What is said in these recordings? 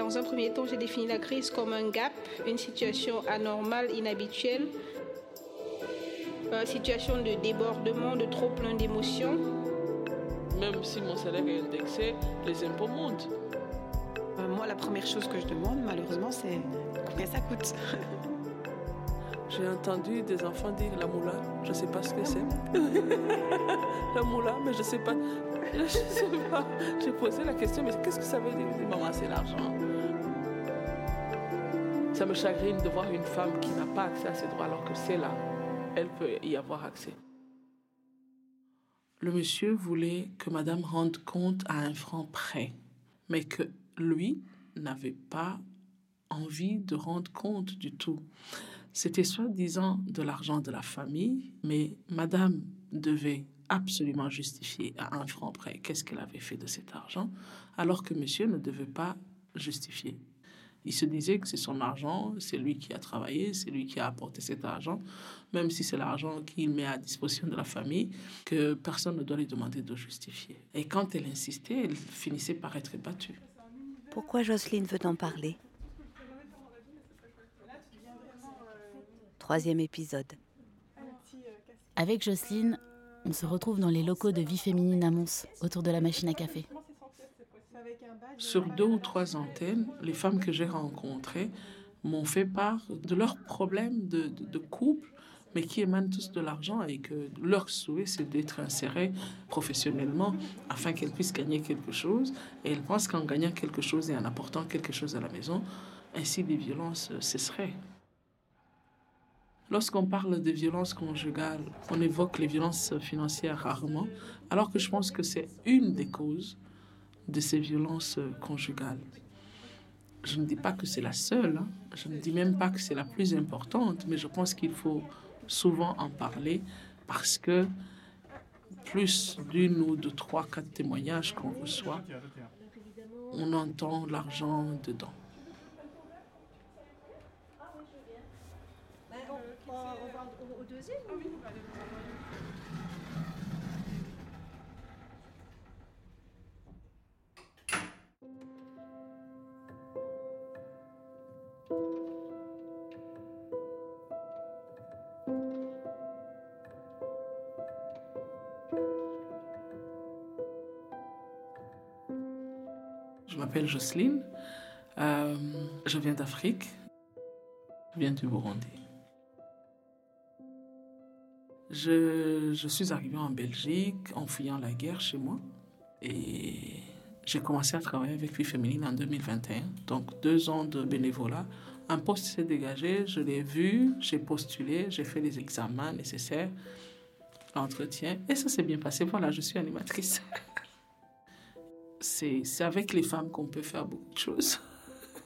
Dans un premier temps, j'ai défini la crise comme un gap, une situation anormale, inhabituelle, une situation de débordement, de trop plein d'émotions. Même si mon salaire est indexé, les impôts montent. Euh, moi, la première chose que je demande, malheureusement, c'est combien ça coûte. J'ai entendu des enfants dire la moula, je ne sais pas ce que c'est. la moula, mais je ne sais pas. Je sais pas. J'ai posé la question, mais qu'est-ce que ça veut dire? C'est l'argent. Ça me chagrine de voir une femme qui n'a pas accès à ses droits alors que c'est là. Elle peut y avoir accès. Le monsieur voulait que madame rende compte à un franc près, mais que lui n'avait pas envie de rendre compte du tout. C'était soi-disant de l'argent de la famille, mais madame devait absolument justifier à un franc près qu'est-ce qu'elle avait fait de cet argent, alors que monsieur ne devait pas justifier? Il se disait que c'est son argent, c'est lui qui a travaillé, c'est lui qui a apporté cet argent, même si c'est l'argent qu'il met à disposition de la famille, que personne ne doit lui demander de justifier. Et quand elle insistait, elle finissait par être battue. Pourquoi Jocelyne veut en parler? Troisième épisode. Avec Jocelyne, on se retrouve dans les locaux de Vie Féminine à Mons, autour de la machine à café. Sur deux ou trois antennes, les femmes que j'ai rencontrées m'ont fait part de leurs problèmes de, couple, mais qui émanent tous de l'argent et que leur souhait, c'est d'être insérées professionnellement afin qu'elles puissent gagner quelque chose. Et elles pensent qu'en gagnant quelque chose et en apportant quelque chose à la maison, ainsi les violences cesseraient. Lorsqu'on parle de violences conjugales, on évoque les violences financières rarement, alors que je pense que c'est une des causes de ces violences conjugales. Je ne dis pas que c'est la seule, hein. je ne dis même pas que c'est la plus importante, mais je pense qu'il faut souvent en parler parce que plus d'une ou de trois, quatre témoignages qu'on reçoit, on entend l'argent dedans. au deuxième Je m'appelle Jocelyne, euh, je viens d'Afrique, je viens du Burundi. Je, suis arrivée en Belgique en fuyant la guerre chez moi et j'ai commencé à travailler avec Vie Féminine en 2021. Donc deux ans de bénévolat. Un poste s'est dégagé, je l'ai vu, j'ai postulé, j'ai fait les examens nécessaires, l'entretien et ça s'est bien passé. Voilà, je suis animatrice. C'est avec les femmes qu'on peut faire beaucoup de choses.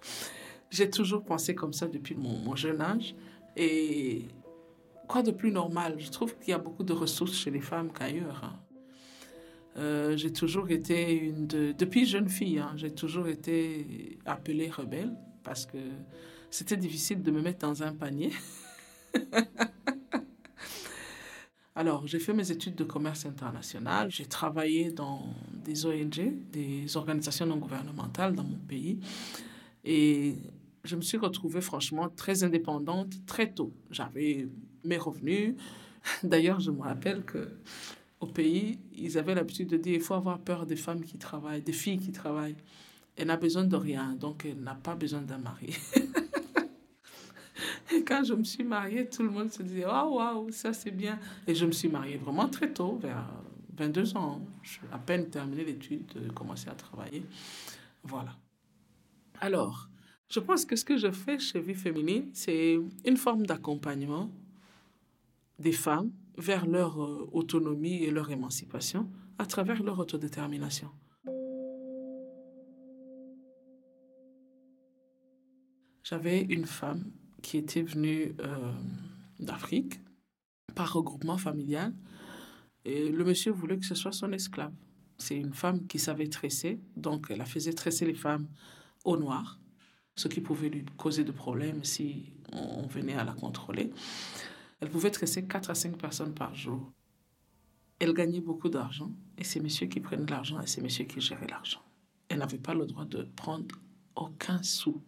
j'ai toujours pensé comme ça depuis mon, mon jeune âge et quoi de plus normal? Je trouve qu'il y a beaucoup de ressources chez les femmes qu'ailleurs. Hein. Euh, j'ai toujours été une de, depuis jeune fille, hein, j'ai toujours été appelée rebelle parce que c'était difficile de me mettre dans un panier. Alors, j'ai fait mes études de commerce international. J'ai travaillé dans des ONG, des organisations non gouvernementales dans mon pays. Et je me suis retrouvée franchement très indépendante très tôt. J'avais mes revenus. D'ailleurs, je me rappelle que au pays, ils avaient l'habitude de dire il faut avoir peur des femmes qui travaillent, des filles qui travaillent. Elle n'a besoin de rien, donc elle n'a pas besoin d'un mari. Et quand je me suis mariée, tout le monde se disait waouh, waouh, ça c'est bien. Et je me suis mariée vraiment très tôt, vers 22 ans. J'ai à peine terminé l'étude, commencé à travailler. Voilà. Alors, je pense que ce que je fais chez Vie Féminine, c'est une forme d'accompagnement des femmes vers leur euh, autonomie et leur émancipation à travers leur autodétermination. J'avais une femme qui était venue euh, d'Afrique par regroupement familial et le monsieur voulait que ce soit son esclave. C'est une femme qui savait tresser, donc elle a faisait tresser les femmes au noir ce qui pouvait lui causer de problèmes si on venait à la contrôler. Elle pouvait tresser 4 à 5 personnes par jour. Elle gagnait beaucoup d'argent et c'est monsieur qui prenait l'argent et c'est monsieur qui gérait l'argent. Elle n'avait pas le droit de prendre aucun sou.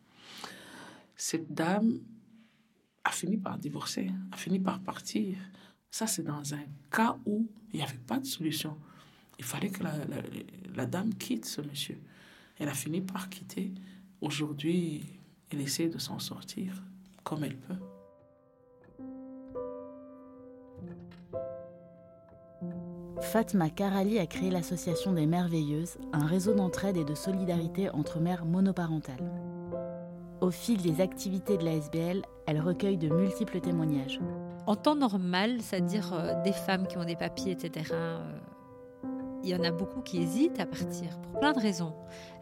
Cette dame a fini par divorcer, a fini par partir. Ça, c'est dans un cas où il n'y avait pas de solution. Il fallait que la, dame quitte ce monsieur. Elle a fini par quitter. Aujourd'hui, elle essaie de s'en sortir comme elle peut. Fatma Karali a créé l'association des Merveilleuses, un réseau d'entraide et de solidarité entre mères monoparentales. Au fil des activités de la SBL, elle recueille de multiples témoignages. En temps normal, c'est-à-dire euh, des femmes qui ont des papiers, etc., euh, il y en a beaucoup qui hésitent à partir pour plein de raisons.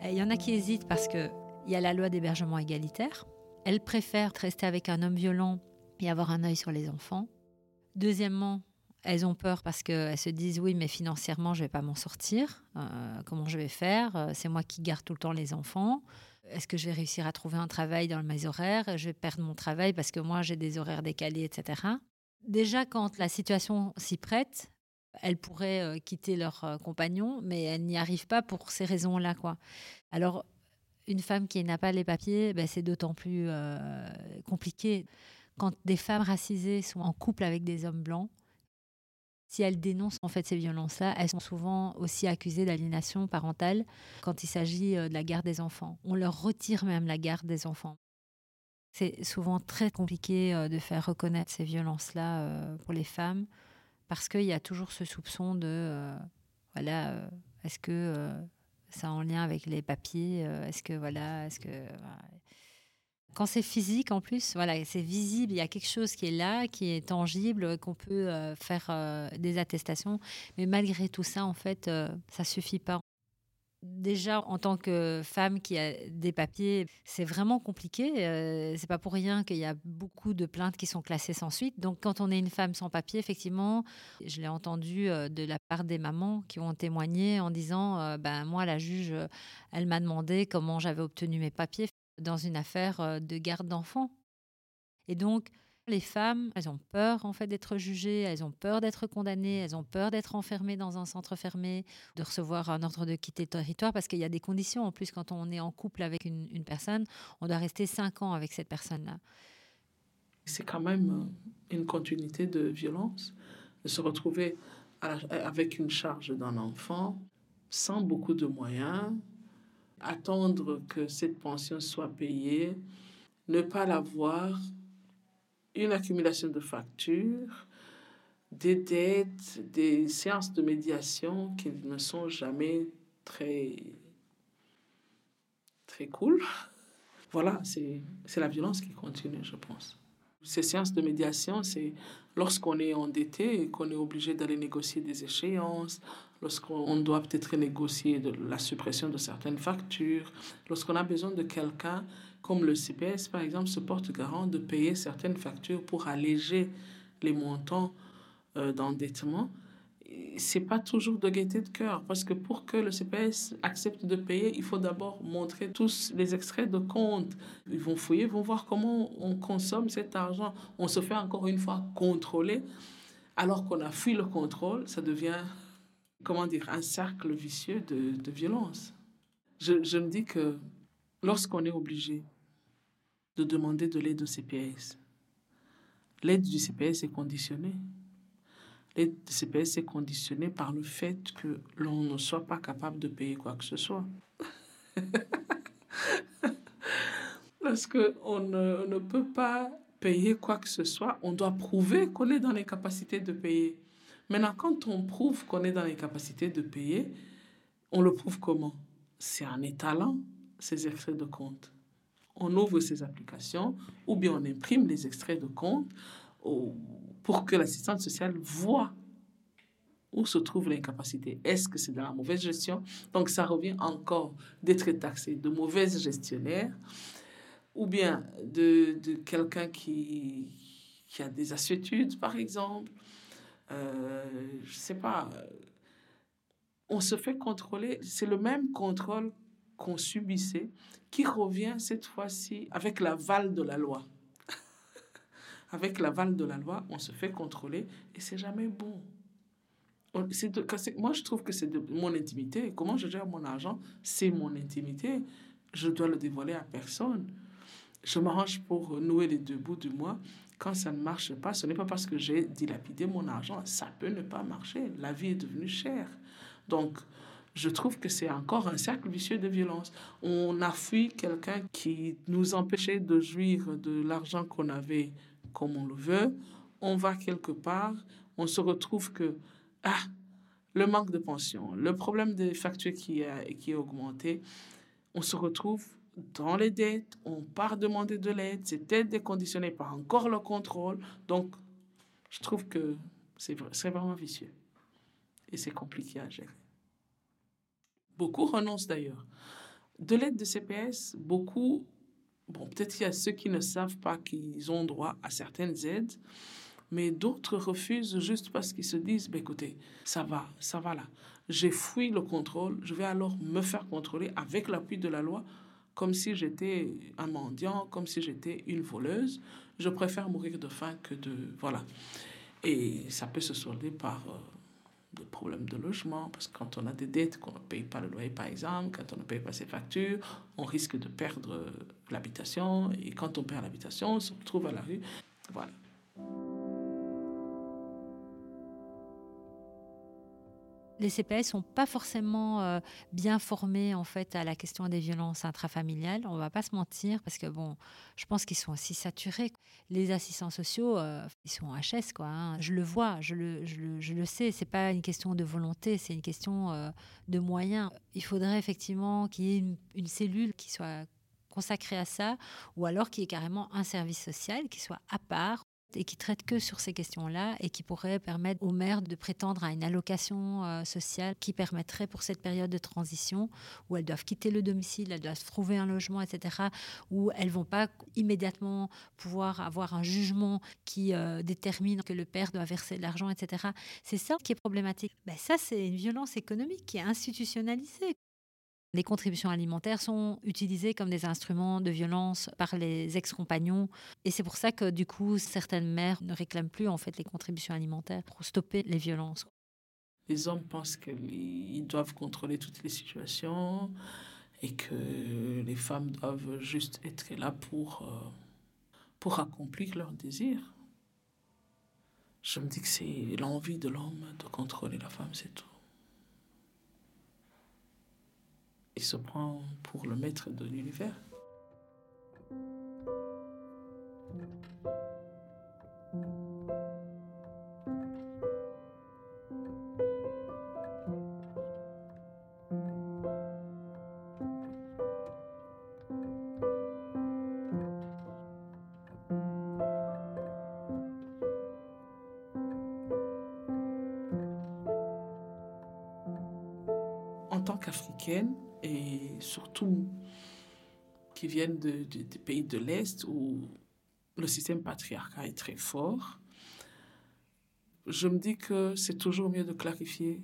Il y en a qui hésitent parce qu'il y a la loi d'hébergement égalitaire. Elles préfèrent rester avec un homme violent et avoir un œil sur les enfants. Deuxièmement, elles ont peur parce qu'elles se disent oui, mais financièrement, je vais pas m'en sortir. Euh, comment je vais faire? Euh, C'est moi qui garde tout le temps les enfants. Est-ce que je vais réussir à trouver un travail dans mes horaires Je vais perdre mon travail parce que moi, j'ai des horaires décalés, etc. Déjà, quand la situation s'y prête, elles pourraient euh, quitter leur compagnon, mais elles n'y arrivent pas pour ces raisons-là. Alors, une femme qui n'a pas les papiers, ben, c'est d'autant plus compliqué. Quand des femmes racisées sont en couple avec des hommes blancs, si elles dénoncent en fait ces violences-là, elles sont souvent aussi accusées d'aliénation parentale quand il s'agit euh, de la garde des enfants. On leur retire même la garde des enfants. C'est souvent très compliqué euh, de faire reconnaître ces violences-là euh, pour les femmes parce qu'il y a toujours ce soupçon de voilà, est-ce que ça en lien avec les papiers Est-ce que voilà, est-ce que quand c'est physique, en plus, voilà, c'est visible, il y a quelque chose qui est là, qui est tangible, qu'on peut euh, faire euh, des attestations. Mais malgré tout ça, en fait, euh, ça suffit pas. Déjà, en tant que femme qui a des papiers, c'est vraiment compliqué. c'est pas pour rien qu'il y a beaucoup de plaintes qui sont classées sans suite. Donc, quand on est une femme sans papier, effectivement, je l'ai entendu de la part des mamans qui ont témoigné en disant ben, Moi, la juge, elle m'a demandé comment j'avais obtenu mes papiers dans une affaire euh, de garde d'enfants. Et donc, les femmes, elles ont peur en fait d'être jugées, elles ont peur d'être condamnées, elles ont peur d'être enfermées dans un centre fermé, de recevoir un ordre de quitter le territoire, parce qu'il y a des conditions. En plus, quand on est en couple avec une, une personne, on doit rester cinq ans avec cette personne-là. C'est quand même euh, une continuité de violence, de se retrouver avec une charge d'un enfant sans beaucoup de moyens, attendre que cette pension soit payée, ne pas l'avoir, une accumulation de factures, des dettes, des séances de médiation qui ne sont jamais très, très cool. Voilà, c'est la violence qui continue, je pense. Ces séances de médiation, c'est lorsqu'on est endetté et qu'on est obligé d'aller négocier des échéances, lorsqu'on doit peut-être négocier la suppression de certaines factures, lorsqu'on a besoin de quelqu'un comme le CPS, par exemple, se porte garant de payer certaines factures pour alléger les montants euh, d'endettement c'est pas toujours de gaieté de cœur parce que pour que le CPS accepte de payer, il faut d'abord montrer tous les extraits de compte. Ils vont fouiller, vont voir comment on consomme cet argent. On se fait encore une fois contrôler. Alors qu'on a fui le contrôle, ça devient, comment dire, un cercle vicieux de, de violence. Je, je me dis que lorsqu'on est obligé de demander de l'aide au CPS, l'aide du CPS est conditionnée. L'aide de CPS est conditionnée par le fait que l'on ne soit pas capable de payer quoi que ce soit. Lorsqu'on ne, ne peut pas payer quoi que ce soit, on doit prouver qu'on est dans les capacités de payer. Maintenant, quand on prouve qu'on est dans les capacités de payer, on le prouve comment? C'est en étalant ces extraits de compte. On ouvre ces applications ou bien on imprime les extraits de compte pour que l'assistante sociale voit où se trouve l'incapacité. Est-ce que c'est dans la mauvaise gestion? Donc ça revient encore d'être taxé de mauvaise gestionnaire ou bien de, de quelqu'un qui, qui a des assuétudes, par exemple. Euh, je ne sais pas. On se fait contrôler. C'est le même contrôle qu'on subissait qui revient cette fois-ci avec l'aval de la loi avec l'aval de la loi, on se fait contrôler et c'est jamais bon. moi, je trouve que c'est de mon intimité. Comment je gère mon argent, c'est mon intimité. je dois le dévoiler à personne. Je m'arrange pour nouer les deux bouts du mois. Quand ça ne marche pas, ce n'est pas parce que j'ai dilapidé mon argent. Ça peut ne pas marcher. La vie est devenue chère. Donc, je trouve que c'est encore un cercle vicieux de violence. On a fui quelqu'un qui nous empêchait de jouir de l'argent qu'on avait comme on le veut. On va quelque part, on se retrouve que, ah, le manque de pension, le problème des factures qui a, qui est augmenté, on se retrouve dans les dettes, on part demander de l'aide, c'est aide déconditionnée par encore le contrôle. Donc, je trouve que c'est vraiment vicieux et c'est compliqué à gérer. Beaucoup renoncent d'ailleurs. De l'aide de CPS, beaucoup, bon, peut-être qu'il y a ceux qui ne savent pas qu'ils ont droit à certaines aides, mais d'autres refusent juste parce qu'ils se disent, bah, écoutez, ça va, ça va là. J'ai fui le contrôle, je vais alors me faire contrôler avec l'appui de la loi, comme si j'étais un mendiant, comme si j'étais une voleuse. Je préfère mourir de faim que de... Voilà. Et ça peut se solder par euh, des problèmes de logement, parce que quand on a des dettes, qu'on ne paye pas le loyer par exemple, quand on ne paye pas ses factures, on risque de perdre euh, l'habitation, et quand on perd l'habitation, on se retrouve à la rue. Voilà. Les CPS sont pas forcément euh, bien formés en fait à la question des violences intrafamiliales. On va pas se mentir parce que bon, je pense qu'ils sont aussi saturés. Les assistants sociaux, euh, ils sont HS quoi. Hein. Je le vois, je le, je le, je le sais. C'est pas une question de volonté, c'est une question euh, de moyens. Il faudrait effectivement qu'il y ait une, une cellule qui soit consacrée à ça, ou alors qu'il y ait carrément un service social qui soit à part et qui traite que sur ces questions-là et qui pourrait permettre aux mères de prétendre à une allocation euh, sociale qui permettrait pour cette période de transition où elles doivent quitter le domicile, elles doivent trouver un logement, etc., où elles vont pas immédiatement pouvoir avoir un jugement qui euh, détermine que le père doit verser de l'argent, etc. C'est ça qui est problématique. Ben ça, c'est une violence économique qui est institutionnalisée. Les contributions alimentaires sont utilisées comme des instruments de violence par les ex-compagnons. Et c'est pour ça que, du coup, certaines mères ne réclament plus, en fait, les contributions alimentaires pour stopper les violences. Les hommes pensent qu'ils doivent contrôler toutes les situations et que les femmes doivent juste être là pour, euh, pour accomplir leurs désirs. Je me dis que c'est l'envie de l'homme de contrôler la femme, c'est tout. Il se prend pour le maître de l'univers. En tant qu'Africaine, et surtout qui viennent de, des pays de l'Est où le système patriarcal est très fort, je me dis que c'est toujours mieux de clarifier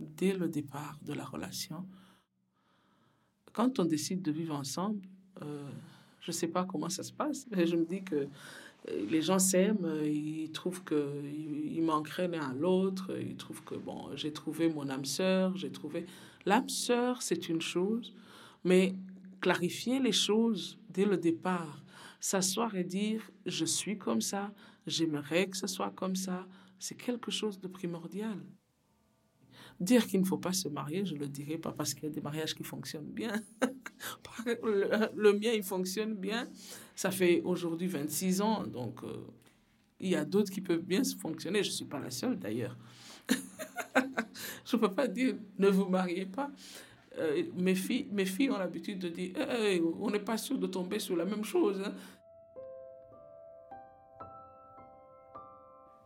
dès le départ de la relation. Quand on décide de vivre ensemble, euh, je ne sais pas comment ça se passe, mais je me dis que les gens s'aiment, ils trouvent qu'il manquerait l'un à l'autre, ils trouvent que, bon, j'ai trouvé mon âme sœur, j'ai trouvé... L'âme sœur, c'est une chose, mais clarifier les choses dès le départ, s'asseoir et dire je suis comme ça, j'aimerais que ce soit comme ça, c'est quelque chose de primordial. Dire qu'il ne faut pas se marier, je ne le dirai pas parce qu'il y a des mariages qui fonctionnent bien. le, mien, il fonctionne bien. Ça fait aujourd'hui 26 ans, donc euh, il y a d'autres qui peuvent bien fonctionner. Je ne suis pas la seule d'ailleurs. je ne peux pas dire ne vous mariez pas. Euh, mes, filles, mes filles ont l'habitude de dire on n'est pas sûr de tomber sur la même chose. Hein.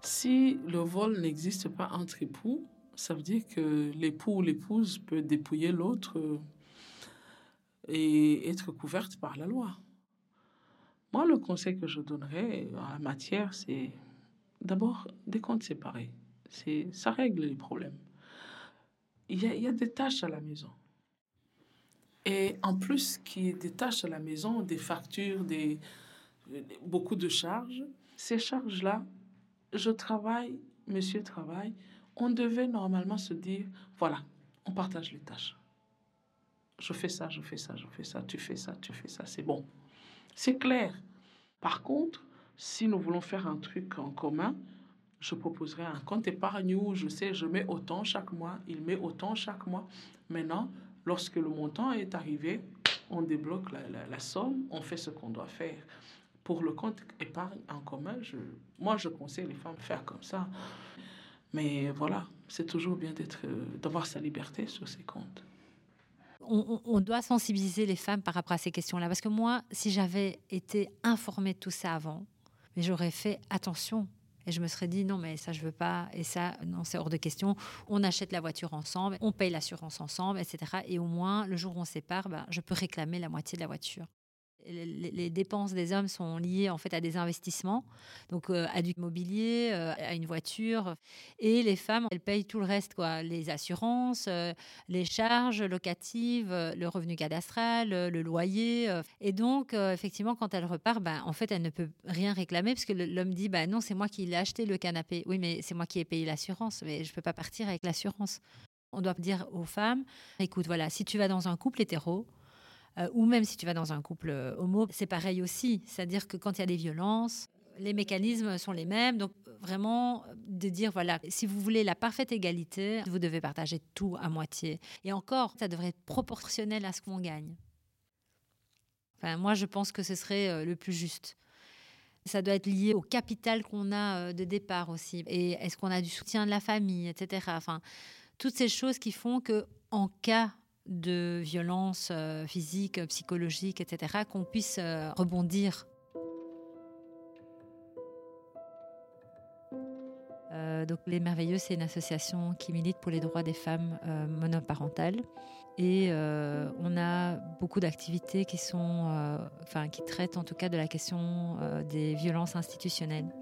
Si le vol n'existe pas entre époux, ça veut dire que l'époux ou l'épouse peut dépouiller l'autre euh, et être couverte par la loi. Moi, le conseil que je donnerais en la matière, c'est d'abord des comptes séparés. Ça règle les problèmes il y, a, des tâches à la maison. Et en plus qu'il y ait des tâches à la maison, des factures, des, beaucoup de charges, ces charges-là, je travaille, monsieur travaille, on devait normalement se dire, voilà, on partage les tâches. je fais ça, je fais ça, je fais ça, tu fais ça, tu fais ça, c'est bon. C'est clair. Par contre, si nous voulons faire un truc en commun, je proposerai un compte épargne où je sais, je mets autant chaque mois, il met autant chaque mois. Maintenant, lorsque le montant est arrivé, on débloque la, la- somme, on fait ce qu'on doit faire. Pour le compte épargne en commun, je, moi, je conseille les femmes de faire comme ça. Mais voilà, c'est toujours bien euh, d'avoir sa liberté sur ces comptes. on, doit sensibiliser les femmes par rapport à ces questions-là. Parce que moi, si j'avais été informée de tout ça avant, mais j'aurais fait attention. Et je me serais dit, non, mais ça, je veux pas. Et ça, non, c'est hors de question. On achète la voiture ensemble, on paye l'assurance ensemble, etc. Et au moins, le jour où on sépare, ben, je peux réclamer la moitié de la voiture. Les, dépenses des hommes sont liées en fait à des investissements, donc euh, à du mobilier, euh, à une voiture, et les femmes elles payent tout le reste quoi, les assurances, euh, les charges locatives, le revenu cadastral, le loyer. Et donc, effectivement, quand elle repart, ben, en fait, elle ne peut rien réclamer parce que l'homme dit bah, non, c'est moi qui l'ai acheté le canapé. Oui, mais c'est moi qui ai payé l'assurance, mais je peux pas partir avec l'assurance. On doit dire aux femmes écoute, voilà, si tu vas dans un couple hétéro, euh, ou même si tu vas dans un couple euh, homo, c'est pareil aussi. C'est-à-dire que quand il y a des violences, les mécanismes sont les mêmes. Donc, vraiment, de dire, voilà, si vous voulez la parfaite égalité, vous devez partager tout à moitié. Et encore, ça devrait être proportionnel à ce qu'on gagne. Enfin, moi, je pense que ce serait euh, le plus juste. Ça doit être lié au capital qu'on a de départ aussi. Et est-ce qu'on a du soutien de la famille, etc. Enfin, toutes ces choses qui font que, en cas de violence euh, physique, psychologique, etc., qu'on puisse euh, rebondir. Euh, donc, Les Merveilleux, c'est une association qui milite pour les droits des femmes monoparentales. Et on a beaucoup d'activités qui sont, enfin, qui traitent en tout cas de la question des violences institutionnelles.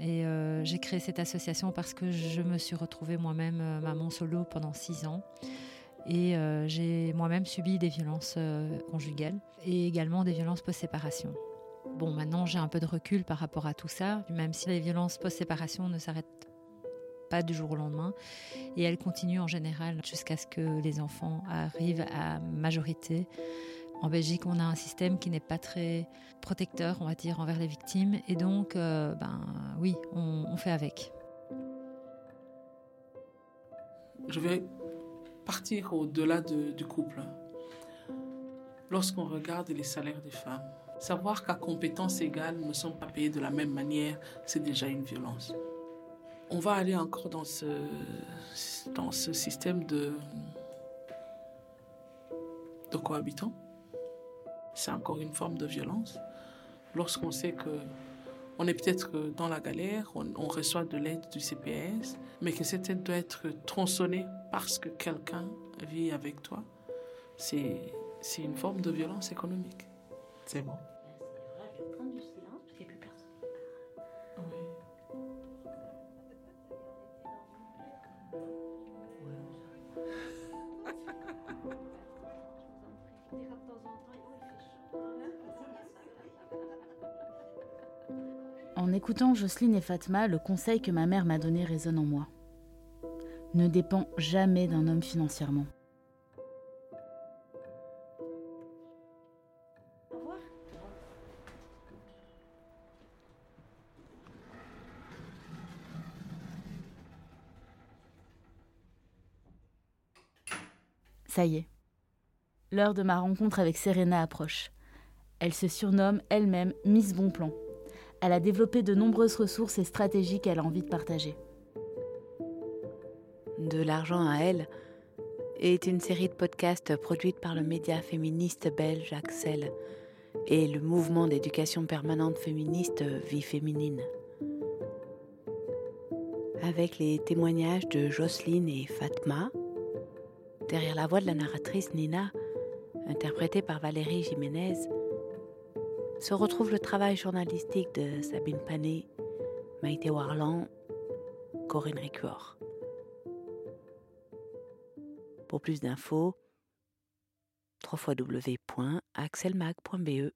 Et j'ai créé cette association parce que je me suis retrouvée moi-même maman solo pendant six ans. Et euh, j'ai moi-même subi des violences euh, conjugales et également des violences post-séparation. Bon, maintenant j'ai un peu de recul par rapport à tout ça, même si les violences post-séparation ne s'arrêtent pas du jour au lendemain. Et elles continuent en général jusqu'à ce que les enfants arrivent à majorité. En Belgique, on a un système qui n'est pas très protecteur, on va dire, envers les victimes. Et donc, euh, ben oui, on, on fait avec. Je vais partir au-delà de- du couple. Lorsqu'on regarde les salaires des femmes, savoir qu'à compétences égales, nous ne sommes pas payés de la même manière, c'est déjà une violence. On va aller encore dans ce, dans ce système de, de cohabitants. C'est encore une forme de violence. Lorsqu'on sait que on est peut-être dans la galère, on reçoit de l'aide du CPS, mais que cette aide doit être tronçonnée parce que quelqu'un vit avec toi, c'est c'est une forme de violence économique. C'est bon. En écoutant Jocelyne et Fatma, le conseil que ma mère m'a donné résonne en moi. Ne dépend jamais d'un homme financièrement. Ça y est. L'heure de ma rencontre avec Serena approche. Elle se surnomme elle-même Miss Bon Plan. Elle a développé de nombreuses ressources et stratégies qu'elle a envie de partager. De l'argent à elle est une série de podcasts produite par le média féministe belge Axel et le mouvement d'éducation permanente féministe Vie féminine. Avec les témoignages de Jocelyne et Fatma, derrière la voix de la narratrice Nina, interprétée par Valérie Jiménez, se retrouve le travail journalistique de Sabine Panet, Maïté Warlan, Corinne Ricuor. Pour plus d'infos, www.axelmag.be